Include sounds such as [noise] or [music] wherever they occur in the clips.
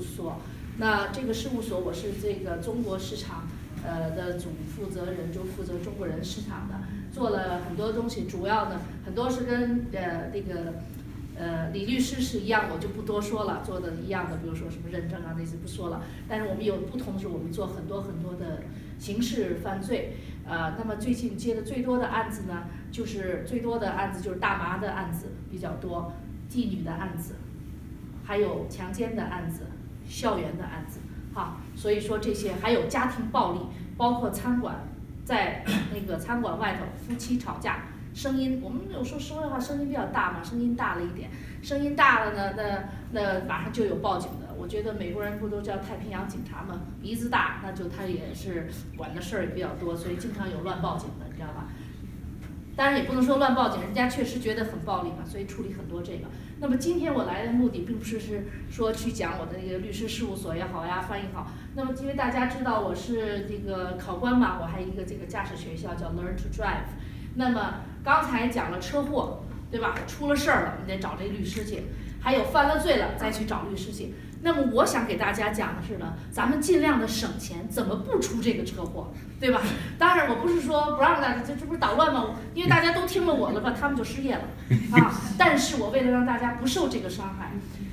所。那这个事务所我是这个中国市场呃的总负责人，就负责中国人市场的，做了很多东西，主要呢很多是跟呃那个呃李律师是一样，我就不多说了，做的一样的，比如说什么认证啊那些不说了。但是我们有不同的是，我们做很多很多的刑事犯罪。呃，那么最近接的最多的案子呢，就是最多的案子就是大麻的案子比较多，妓女的案子，还有强奸的案子，校园的案子，哈，所以说这些还有家庭暴力，包括餐馆，在那个餐馆外头夫妻吵架，声音我们有时候说的话声音比较大嘛，声音大了一点，声音大了呢，那那马上就有报警的。我觉得美国人不都叫太平洋警察吗？鼻子大，那就他也是管的事儿也比较多，所以经常有乱报警的，你知道吧？当然也不能说乱报警，人家确实觉得很暴力嘛，所以处理很多这个。那么今天我来的目的，并不是是说去讲我的那个律师事务所也好呀，翻译好。那么因为大家知道我是这个考官嘛，我还一个这个驾驶学校叫 Learn to Drive。那么刚才讲了车祸，对吧？出了事儿了，你得找这律师去；还有犯了罪了，再去找律师去。那么我想给大家讲的是呢，咱们尽量的省钱，怎么不出这个车祸，对吧？当然我不是说不让大家，这这不是捣乱吗？因为大家都听了我的吧，他们就失业了啊。但是我为了让大家不受这个伤害，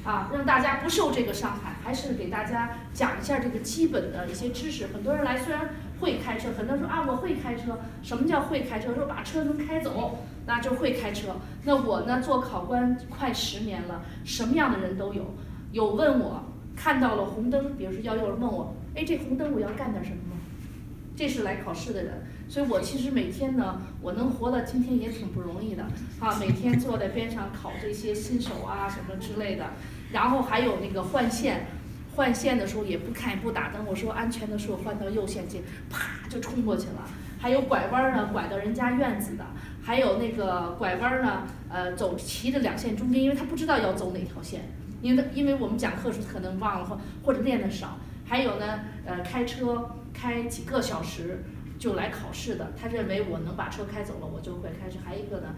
啊，让大家不受这个伤害，还是给大家讲一下这个基本的一些知识。很多人来虽然会开车，很多人说啊我会开车，什么叫会开车？说把车能开走，那就会开车。那我呢做考官快十年了，什么样的人都有。有问我看到了红灯，比如说要有人问我，哎，这红灯我要干点什么吗？这是来考试的人，所以我其实每天呢，我能活到今天也挺不容易的啊。每天坐在边上考这些新手啊什么之类的，然后还有那个换线，换线的时候也不看也不打灯，我说安全的时候换到右线去，啪就冲过去了。还有拐弯呢，拐到人家院子的，还有那个拐弯呢，呃，走骑着两线中间，因为他不知道要走哪条线。因为因为我们讲课时可能忘了或或者练的少，还有呢，呃，开车开几个小时就来考试的，他认为我能把车开走了，我就会开始。还有一个呢，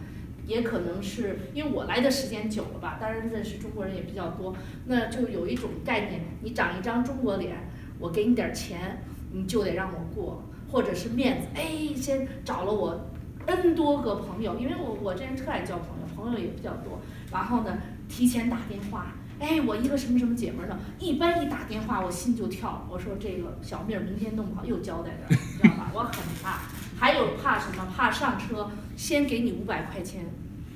也可能是因为我来的时间久了吧，当然认识中国人也比较多，那就有一种概念，你长一张中国脸，我给你点钱，你就得让我过，或者是面子，哎，先找了我 N 多个朋友，因为我我这人特爱交朋友，朋友也比较多，然后呢，提前打电话。哎，我一个什么什么姐们儿呢？一般一打电话，我心就跳。我说这个小命明天弄不好又交代着，你知道吧？我很怕。还有怕什么？怕上车先给你五百块钱，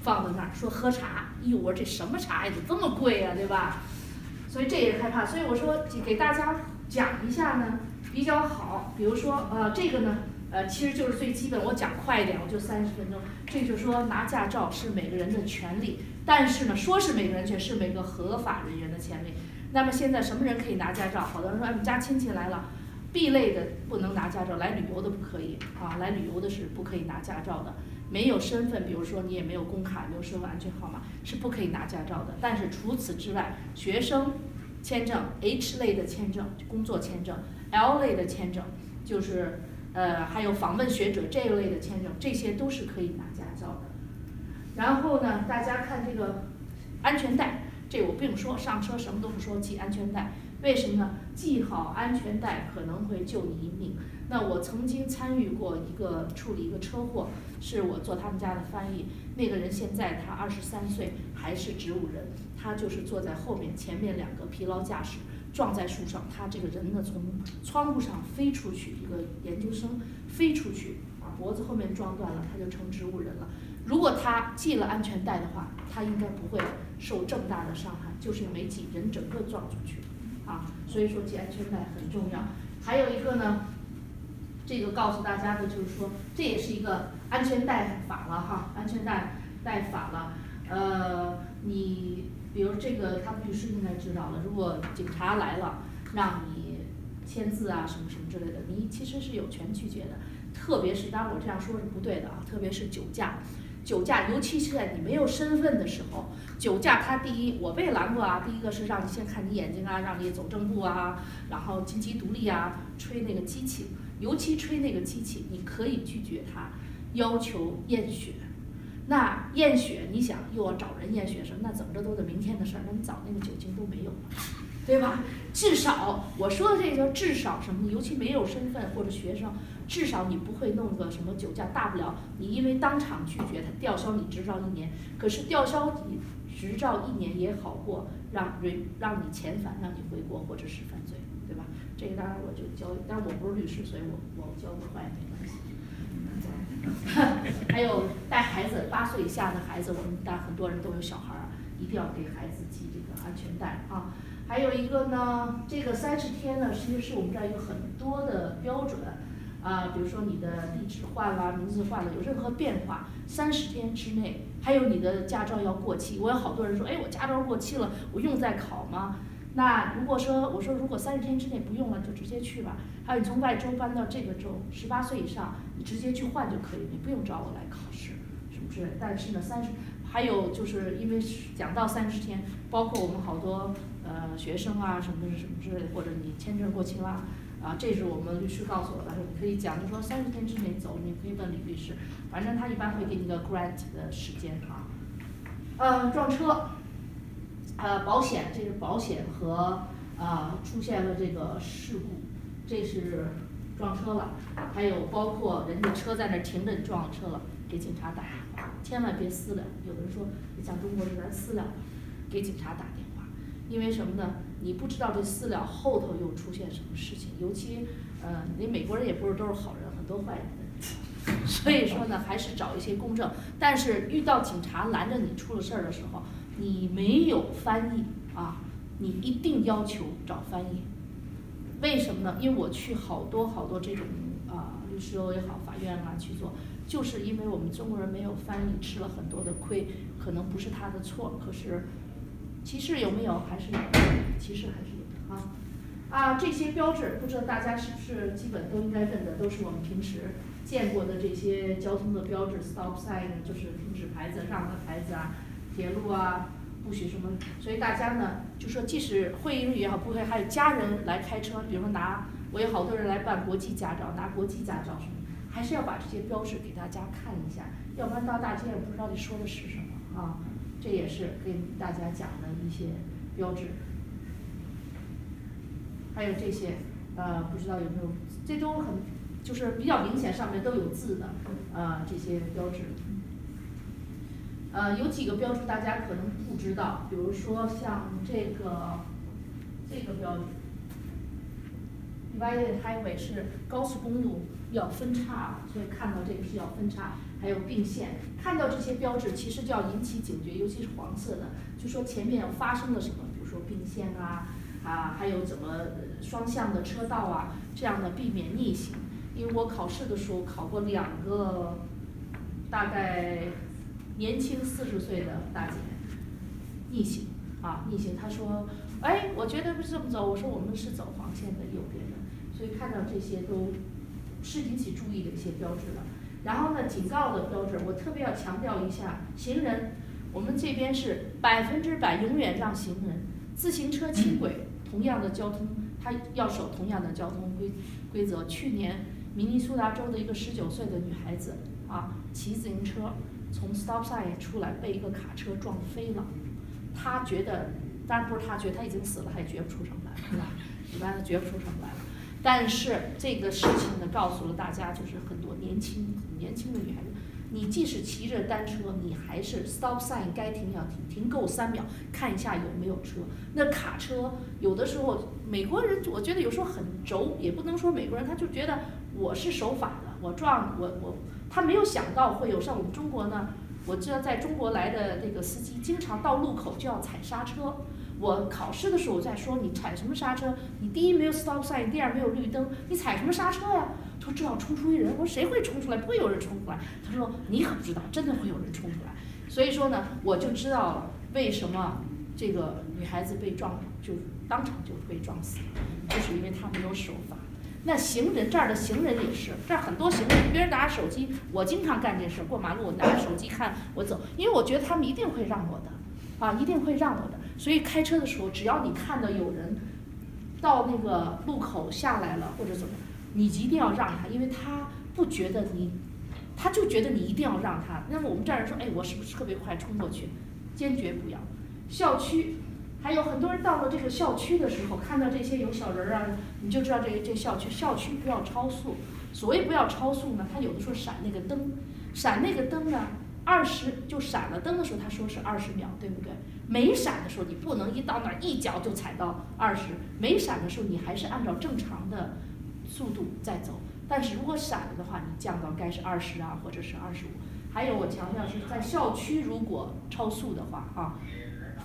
放在那儿说喝茶。哎呦，我说这什么茶呀？怎么这么贵呀？对吧？所以这也是害怕。所以我说给大家讲一下呢，比较好。比如说呃，这个呢，呃，其实就是最基本。我讲快一点，我就三十分钟。这就是说拿驾照是每个人的权利。但是呢，说是每个人权是每个合法人员的权利。那么现在什么人可以拿驾照？好多人说，哎，我们家亲戚来了，B 类的不能拿驾照，来旅游的不可以啊，来旅游的是不可以拿驾照的。没有身份，比如说你也没有工卡，没有身份安全号码，是不可以拿驾照的。但是除此之外，学生签证 H 类的签证，工作签证；L 类的签证，就是呃还有访问学者这一类的签证，这些都是可以拿。然后呢，大家看这个安全带，这我不用说，上车什么都不说，系安全带。为什么呢？系好安全带可能会救你一命。那我曾经参与过一个处理一个车祸，是我做他们家的翻译。那个人现在他二十三岁，还是植物人，他就是坐在后面，前面两个疲劳驾驶撞在树上，他这个人呢从窗户上飞出去，一个研究生飞出去，把脖子后面撞断了，他就成植物人了。如果他系了安全带的话，他应该不会受这么大的伤害，就是没系，人整个撞出去，啊，所以说系安全带很重要。还有一个呢，这个告诉大家的就是说，这也是一个安全带法了哈，安全带带法了。呃，你比如这个，他们律师应该知道了，如果警察来了，让你签字啊什么什么之类的，你其实是有权拒绝的。特别是，当然我这样说是不对的啊，特别是酒驾。酒驾，尤其是在你没有身份的时候，酒驾它第一我被拦过啊，第一个是让你先看你眼睛啊，让你走正步啊，然后金鸡独立啊，吹那个机器，尤其吹那个机器，你可以拒绝他，要求验血。那验血，你想又要找人验血什么？那怎么着都得明天的事儿，那你早那个酒精都没有了。对吧？至少我说的这个至少什么？尤其没有身份或者学生，至少你不会弄个什么酒驾，大不了你因为当场拒绝他吊销你执照一年。可是吊销你执照一年也好过让让让你遣返，让你回国或者是犯罪，对吧？这个当然我就教，但是我不是律师，所以我我教不坏没关系。[laughs] 还有带孩子八岁以下的孩子，我们但很多人都有小孩儿，一定要给孩子系这个安全带啊。还有一个呢，这个三十天呢，其实是我们这儿有很多的标准啊，比如说你的地址换了，名字换了，有任何变化，三十天之内，还有你的驾照要过期。我有好多人说，哎，我驾照过期了，我用再考吗？那如果说我说如果三十天之内不用了，就直接去吧。还有你从外州搬到这个州，十八岁以上，你直接去换就可以，你不用找我来考试，是不是？但是呢，三十还有就是因为讲到三十天，包括我们好多呃学生啊什么什么之类，或者你签证过期啦，啊这是我们律师告诉我的，说你可以讲，就说三十天之内走，你可以问李律师，反正他一般会给你个 grant 的时间哈。呃，撞车。呃，保险这是保险和啊出现了这个事故，这是撞车了，还有包括人家车在那停着，撞车了，给警察打电话，千万别私了。有的人说你像中国这边私了，给警察打电话，因为什么呢？你不知道这私了后头又出现什么事情，尤其呃，你美国人也不是都是好人，很多坏人，[laughs] 所以说呢，还是找一些公证。但是遇到警察拦着你出了事儿的时候。你没有翻译啊，你一定要求找翻译。为什么呢？因为我去好多好多这种啊律师楼也好，法院啊去做，就是因为我们中国人没有翻译，吃了很多的亏。可能不是他的错，可是歧视有没有？还是有，歧视还是有的啊。啊，这些标志不知道大家是不是基本都应该认的，都是我们平时见过的这些交通的标志，stop sign 就是停止牌子、让的牌子啊。铁路啊，不许什么，所以大家呢就说，即使会英语也好，不会，还有家人来开车，比如说拿，我有好多人来办国际驾照，拿国际驾照什么，还是要把这些标志给大家看一下，要不然到大街上不知道你说的是什么啊。这也是给大家讲的一些标志，还有这些，呃，不知道有没有，这都很，就是比较明显，上面都有字的，呃，这些标志。呃，有几个标志大家可能不知道，比如说像这个这个标志，Divided Highway 是高速公路要分叉，所以看到这个是要分叉，还有并线，看到这些标志其实就要引起警觉，尤其是黄色的，就说前面发生了什么，比如说并线啊，啊，还有怎么双向的车道啊，这样的避免逆行。因为我考试的时候考过两个，大概。年轻四十岁的大姐逆行啊，逆行。她说：“哎，我觉得不是这么走。”我说：“我们是走黄线的右边的。”所以看到这些都是引起注意的一些标志了。然后呢，警告的标志，我特别要强调一下：行人，我们这边是百分之百永远让行人；自行车、轻轨同样的交通，他要守同样的交通规规则。去年，明尼苏达州的一个十九岁的女孩子啊，骑自行车。从 stop sign 出来被一个卡车撞飞了，他觉得，当然不是他觉得他已经死了，他也觉不出什么来，是吧？一般他觉不出什么来了。但是这个事情呢，告诉了大家，就是很多年轻年轻的女孩子，你即使骑着单车，你还是 stop sign 该停要停，停够三秒，看一下有没有车。那卡车有的时候，美国人我觉得有时候很轴，也不能说美国人，他就觉得我是守法的，我撞我我。他没有想到会有像我们中国呢，我知道在中国来的这个司机经常到路口就要踩刹车。我考试的时候我在说你踩什么刹车？你第一没有 stop sign，第二没有绿灯，你踩什么刹车呀？他说这要冲出一人，我说谁会冲出来？不会有人冲出来。他说你可不知道，真的会有人冲出来。所以说呢，我就知道了为什么这个女孩子被撞就当场就被撞死，就是因为她没有守法。那行人这儿的行人也是，这儿很多行人，别人拿着手机，我经常干这事，过马路我拿着手机看我走，因为我觉得他们一定会让我的，啊，一定会让我的。所以开车的时候，只要你看到有人到那个路口下来了或者怎么，你一定要让他，因为他不觉得你，他就觉得你一定要让他。那么我们这儿人说，哎，我是不是特别快冲过去？坚决不要。校区还有很多人到了这个校区的时候，看到这些有小人儿啊，你就知道这这校区校区不要超速。所谓不要超速呢，它有的时候闪那个灯，闪那个灯呢，二十就闪了灯的时候，他说是二十秒，对不对？没闪的时候，你不能一到那儿一脚就踩到二十，没闪的时候，你还是按照正常的速度在走。但是如果闪了的话，你降到该是二十啊，或者是二十五。还有我强调是在校区如果超速的话啊，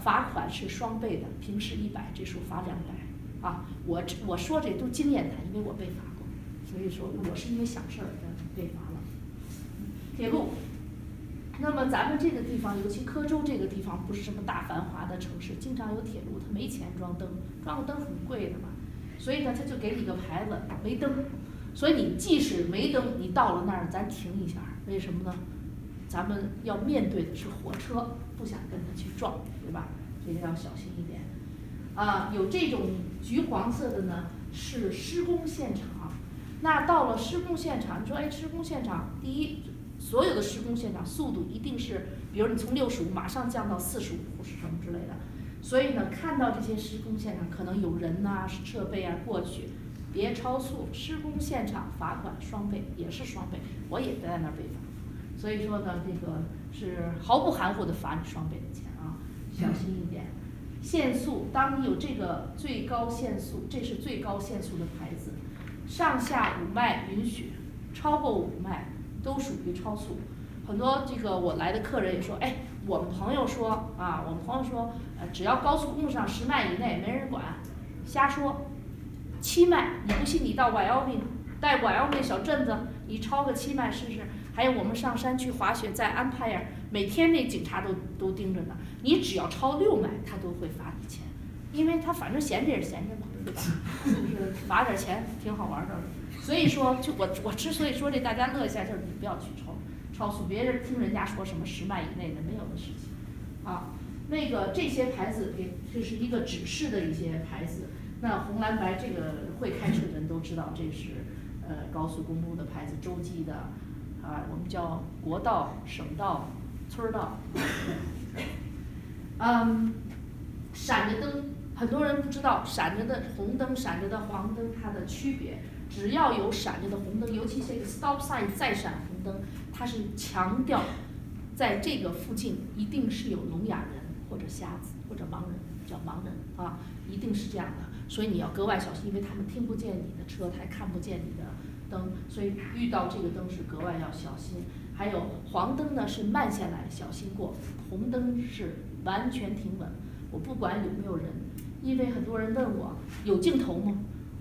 罚款是双倍的，平时一百，这时候罚两百啊。我我说这都经验谈，因为我被罚过，所以说我是因为想事儿被罚了。铁路，那么咱们这个地方，尤其科州这个地方，不是什么大繁华的城市，经常有铁路，它没钱装灯，装个灯很贵的嘛，所以呢，他就给你个牌子，没灯。所以你即使没灯，你到了那儿，咱停一下，为什么呢？咱们要面对的是火车，不想跟它去撞，对吧？所以要小心一点。啊，有这种橘黄色的呢，是施工现场。那到了施工现场，你说，哎，施工现场，第一，所有的施工现场速度一定是，比如你从六十五马上降到四十五或是什么之类的。所以呢，看到这些施工现场，可能有人呐、设备啊过去。别超速，施工现场罚款双倍，也是双倍，我也在那儿被罚，所以说呢，这个是毫不含糊的罚你双倍的钱啊，小心一点。限速，当你有这个最高限速，这是最高限速的牌子，上下五迈允许，超过五迈都属于超速。很多这个我来的客人也说，哎，我们朋友说啊，我们朋友说，呃，只要高速公路上十迈以内没人管，瞎说。七迈，你不信你到 Wyoming，带 Wyoming 小镇子，你超个七迈试试。还有我们上山去滑雪，在安排呀，每天那警察都都盯着呢。你只要超六迈，他都会罚你钱，因为他反正闲着也是闲着嘛，对吧？就是罚点钱，挺好玩的。所以说，就我我之所以说这大家乐一下，就是你不要去超超速，别人听人家说什么十迈以内的没有的事情。啊，那个这些牌子给这是一个指示的一些牌子。那红蓝白这个会开车的人都知道，这是呃高速公路的牌子，洲际的啊，我们叫国道、省道、村儿道。[coughs] 嗯，闪着灯，很多人不知道，闪着的红灯、闪着的黄灯它的区别。只要有闪着的红灯，尤其这个 stop sign 再闪红灯，它是强调在这个附近一定是有聋哑人或者瞎子或者盲人，叫盲人啊，一定是这样的。所以你要格外小心，因为他们听不见你的车他也，看不见你的灯，所以遇到这个灯是格外要小心。还有黄灯呢是慢下来小心过，红灯是完全停稳。我不管有没有人，因为很多人问我有镜头吗？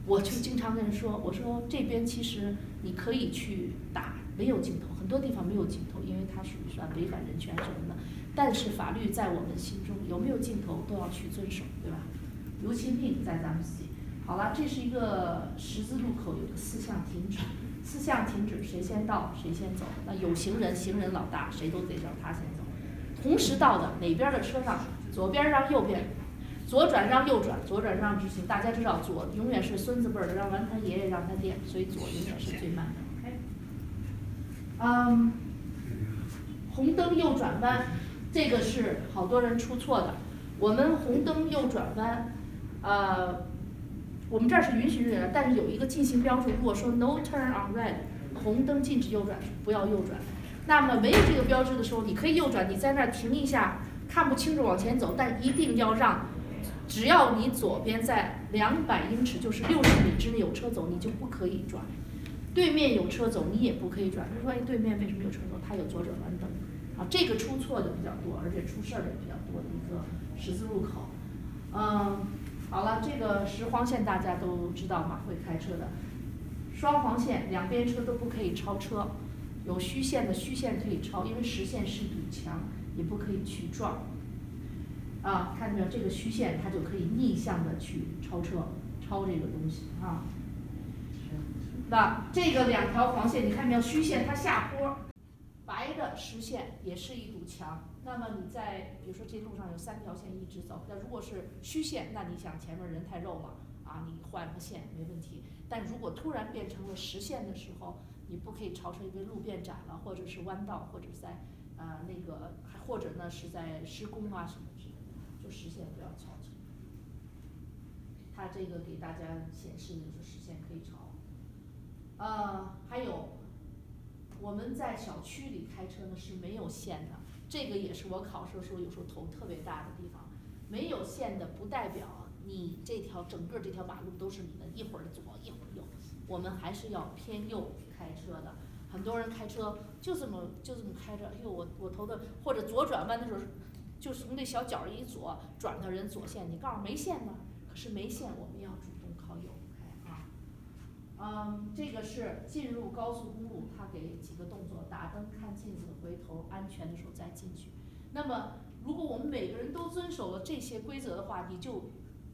我就经常跟人说，我说这边其实你可以去打没有镜头，很多地方没有镜头，因为它属于算违反人权什么的。但是法律在我们心中有没有镜头都要去遵守，对吧？尤其命在咱们自己。好了，这是一个十字路口，有个四项停止，四项停止，谁先到谁先走。那有行人，行人老大，谁都得让他先走。同时到的哪边的车上，左边让右边，左转让右转，左转让直行。大家知道左永远是孙子辈儿的，让完他爷爷让他爹，所以左永远是最慢的。OK，嗯，红灯右转弯，这个是好多人出错的。我们红灯右转弯。呃，我们这儿是允许右转，但是有一个进行标注。如果说 No turn on red，红灯禁止右转，不要右转。那么没有这个标志的时候，你可以右转，你在那儿停一下，看不清楚往前走，但一定要让，只要你左边在两百英尺，就是六十米之内有车走，你就不可以转。对面有车走，你也不可以转。就说哎，对面为什么有车走？它有左转弯灯。啊，这个出错的比较多，而且出事儿的也比较多的一个十字路口。嗯。好了，这个实黄线大家都知道嘛，会开车的。双黄线两边车都不可以超车，有虚线的虚线可以超，因为实线是堵墙，也不可以去撞。啊，看到没有这个虚线，它就可以逆向的去超车，超这个东西啊。那这个两条黄线，你看没有？虚线它下坡。白的实线也是一堵墙，那么你在比如说这路上有三条线一直走，那如果是虚线，那你想前面人太肉嘛，啊，你换个线没问题。但如果突然变成了实线的时候，你不可以超车，因为路变窄了，或者是弯道，或者在呃那个，还或者呢是在施工啊什么就实线不要超车。它这个给大家显示的就是视线可以超。呃，还有我们在小区里开车呢是没有线的，这个也是我考试的时候有时候头特别大的地方。没有线的不代表你这条整个这条马路都是你的，一会儿左一会儿右，我们还是要偏右开车的。很多人开车就这么就这么开着，哎呦我我头的或者左转弯的时候，就从这小角一左转到人左线，你告诉没线呢？可是没线，我们要主动靠右开啊。嗯，这个是进入高速公路，他给几个动作：打灯、看镜子、回头，安全的时候再进去。那么，如果我们每个人都遵守了这些规则的话，你就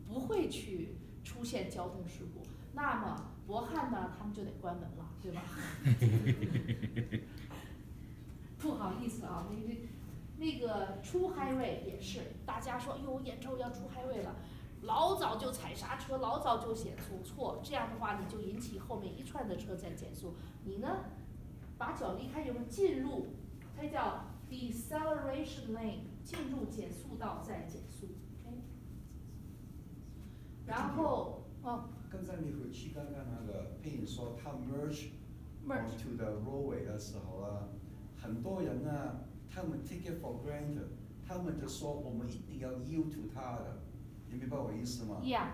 不会去出现交通事故。那么，博汉呢，他们就得关门了，对吧？[laughs] 不好意思啊，那那那个出 highway 也是，大家说哟，兖州要出 highway 了，老早就踩刹车，老早就减速，错，这样的话你就引起后面一串的车在减速，你呢，把脚离开以后进入，它叫。deceleration lane 进入减速道再减速，OK。然后，哦。刚才你回去刚刚那个配音说他 merge to the roadway 的时候啊，很多人呢，他们 take it for granted，他们就说我们一定要 yield to 他的，你明白我意思吗？Yeah。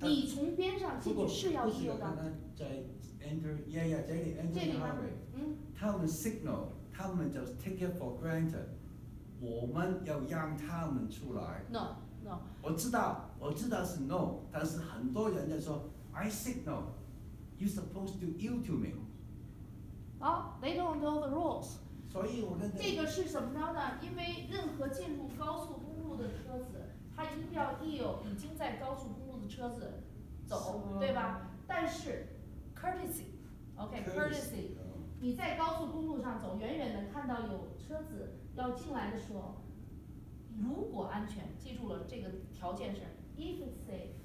你从边上进去是要 yield 的。在 enter，yeah yeah，在 enter highway，嗯。他们 signal。他们就 take it for granted，我们要让他们出来。No no。我知道，我知道是 no，但是很多人在说 I signal，you supposed to yield to me。哦，they don't know the rules。 所以我跟这个是怎么着呢？因为任何进入高速公路的车子，它一定要 yield 已经在高速公路的车子走，对吧？但是 courtesy，OK，courtesy。你在高速公路上走，远远的看到有车子要进来的时候，如果安全，记住了这个条件是，if it's safe，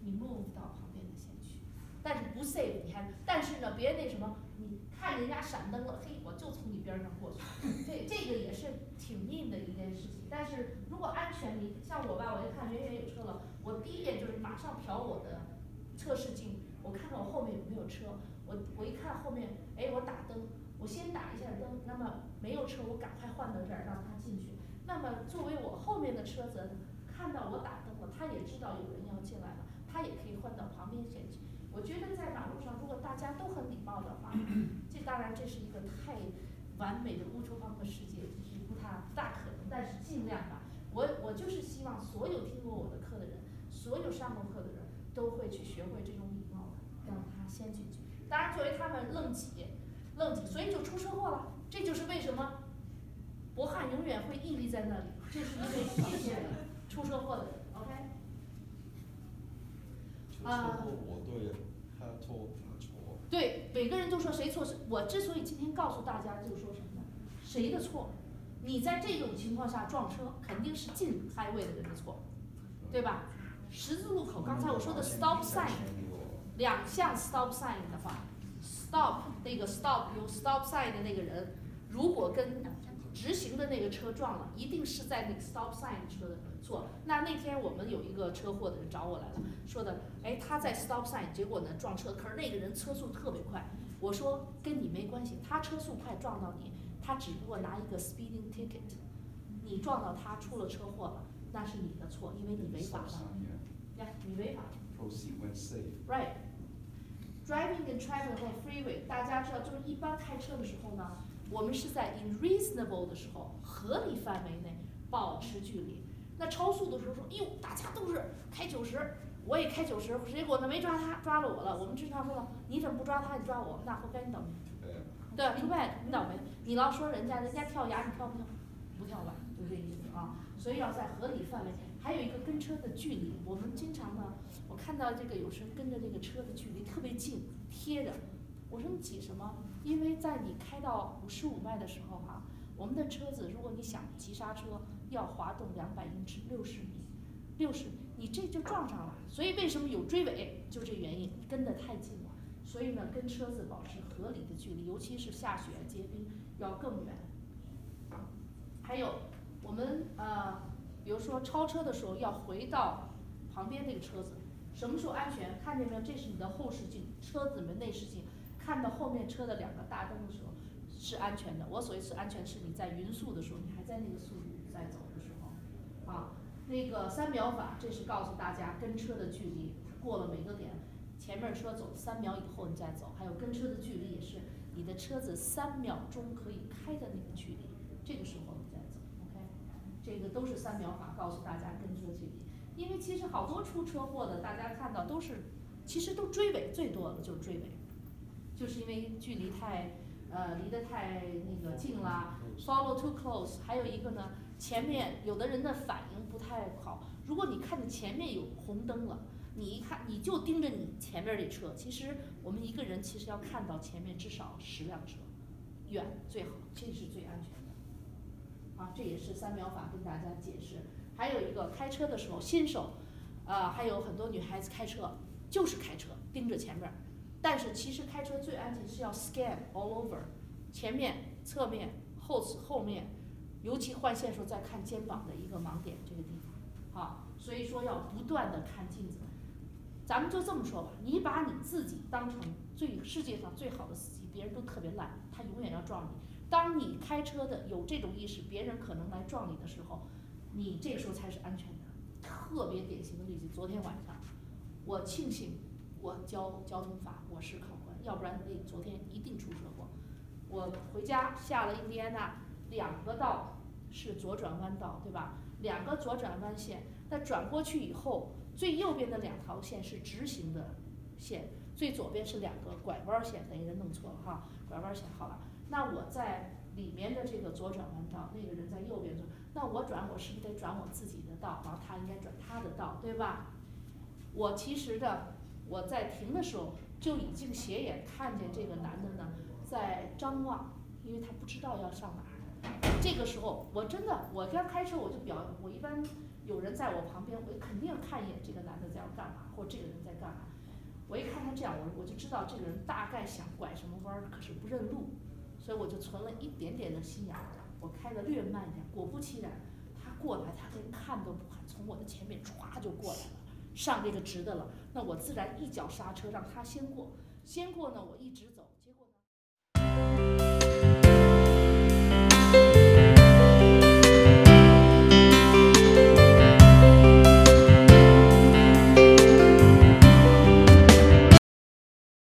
你 move 到旁边的线去，但是不 safe，你还，但是呢，别那什么，你看人家闪灯了，嘿，我就从你边上过去，[laughs] 这这个也是挺硬的一件事情。但是如果安全，你像我吧，我一看远远有车了，我第一眼就是马上瞟我的测试镜，我看看我后面有没有车。我我一看后面，哎，我打灯，我先打一下灯，那么没有车，我赶快换到这儿让他进去。那么作为我后面的车子，看到我打灯了，他也知道有人要进来了，他也可以换到旁边先去。我觉得在马路上，如果大家都很礼貌的话，这当然这是一个太完美的乌托邦的世界，是不太不大可能，但是尽量吧。我我就是希望所有听过我的课的人，所有上过课的人都会去学会这种礼貌的，让他先进去。当然，作为他们愣挤，愣挤，所以就出车祸了。这就是为什么博汉永远会屹立在那里，就是因为这些出车祸的人。OK。出车祸我对，他错他错。对，每个人都说谁错是。我之所以今天告诉大家，就是说什么呢？谁的错？你在这种情况下撞车，肯定是进开位的人的错，对吧？十字路口，刚才我说的 stop sign。两项 stop sign 的话，stop 那个 stop 有 stop sign 的那个人，如果跟直行的那个车撞了，一定是在那个 stop sign 车的错。那那天我们有一个车祸的人找我来了，说的，哎，他在 stop sign，结果呢撞车，可是那个人车速特别快。我说跟你没关系，他车速快撞到你，他只不过拿一个 speeding ticket，你撞到他出了车祸了，那是你的错，因为你违法了。呀，你违法。Proceed when safe. Right. Driving and traveling on freeway，大家知道，就是一般开车的时候呢，我们是在 in reasonable 的时候，合理范围内保持距离。那超速的时候说，哟，大家都是开九十，我也开九十，结果呢没抓他，抓了我了。我们经常说了，你怎么不抓他，你抓我，那活该你倒霉。对 [laughs] 另外你倒霉。你老说人家，人家跳崖，你跳不跳？不跳吧，就这意思啊。所以要在合理范围。还有一个跟车的距离，我们经常呢，我看到这个有时跟着这个车的距离特别近，贴着。我说你挤什么？因为在你开到五十五迈的时候哈，我们的车子如果你想急刹车，要滑动两百英尺，六十米，六十，你这就撞上了。所以为什么有追尾？就这原因，跟得太近了。所以呢，跟车子保持合理的距离，尤其是下雪结冰要更远。还有我们呃。比如说超车的时候要回到旁边那个车子，什么时候安全？看见没有？这是你的后视镜，车子里面内视镜，看到后面车的两个大灯的时候是安全的。我所谓是安全，是你在匀速的时候，你还在那个速度在走的时候，啊，那个三秒法，这是告诉大家跟车的距离，过了每个点，前面车走三秒以后你再走，还有跟车的距离也是你的车子三秒钟可以开的那个距离，这个时候你再走，OK，这个都是三秒法告诉大家跟车距离。因为其实好多出车祸的，大家看到都是，其实都追尾最多的就是追尾，就是因为距离太，呃，离得太那个近啦，follow too close。还有一个呢，前面有的人的反应不太好，如果你看见前面有红灯了，你一看你就盯着你前面这车，其实我们一个人其实要看到前面至少十辆车，远最好，这是最安全的。啊，这也是三秒法跟大家解释。还有一个开车的时候，新手，呃，还有很多女孩子开车就是开车盯着前面，但是其实开车最安全是要 scan all over，前面、侧面、后后面，尤其换线时候再看肩膀的一个盲点这个地方，好，所以说要不断的看镜子。咱们就这么说吧，你把你自己当成最世界上最好的司机，别人都特别烂，他永远要撞你。当你开车的有这种意识，别人可能来撞你的时候。你这时候才是安全的，特别典型的例子。昨天晚上，我庆幸我教交通法，我是考官，要不然那昨天一定出车祸。我回家下了印第安纳，两个道是左转弯道，对吧？两个左转弯线，那转过去以后，最右边的两条线是直行的线，最左边是两个拐弯线，等于人弄错了哈，拐弯线好了。那我在里面的这个左转弯道，那个人在右边转。那我转，我是不是得转我自己的道？然后他应该转他的道，对吧？我其实的，我在停的时候就已经斜眼看见这个男的呢，在张望，因为他不知道要上哪儿。这个时候，我真的，我刚开车我就表，我一般有人在我旁边，我肯定要看一眼这个男的在要干嘛，或这个人在干嘛。我一看他这样，我我就知道这个人大概想拐什么弯儿，可是不认路，所以我就存了一点点的心眼儿。我开的略慢一点，果不其然，他过来，他连看都不看，从我的前面歘就过来了，上这个直的了。那我自然一脚刹车，让他先过，先过呢，我一直。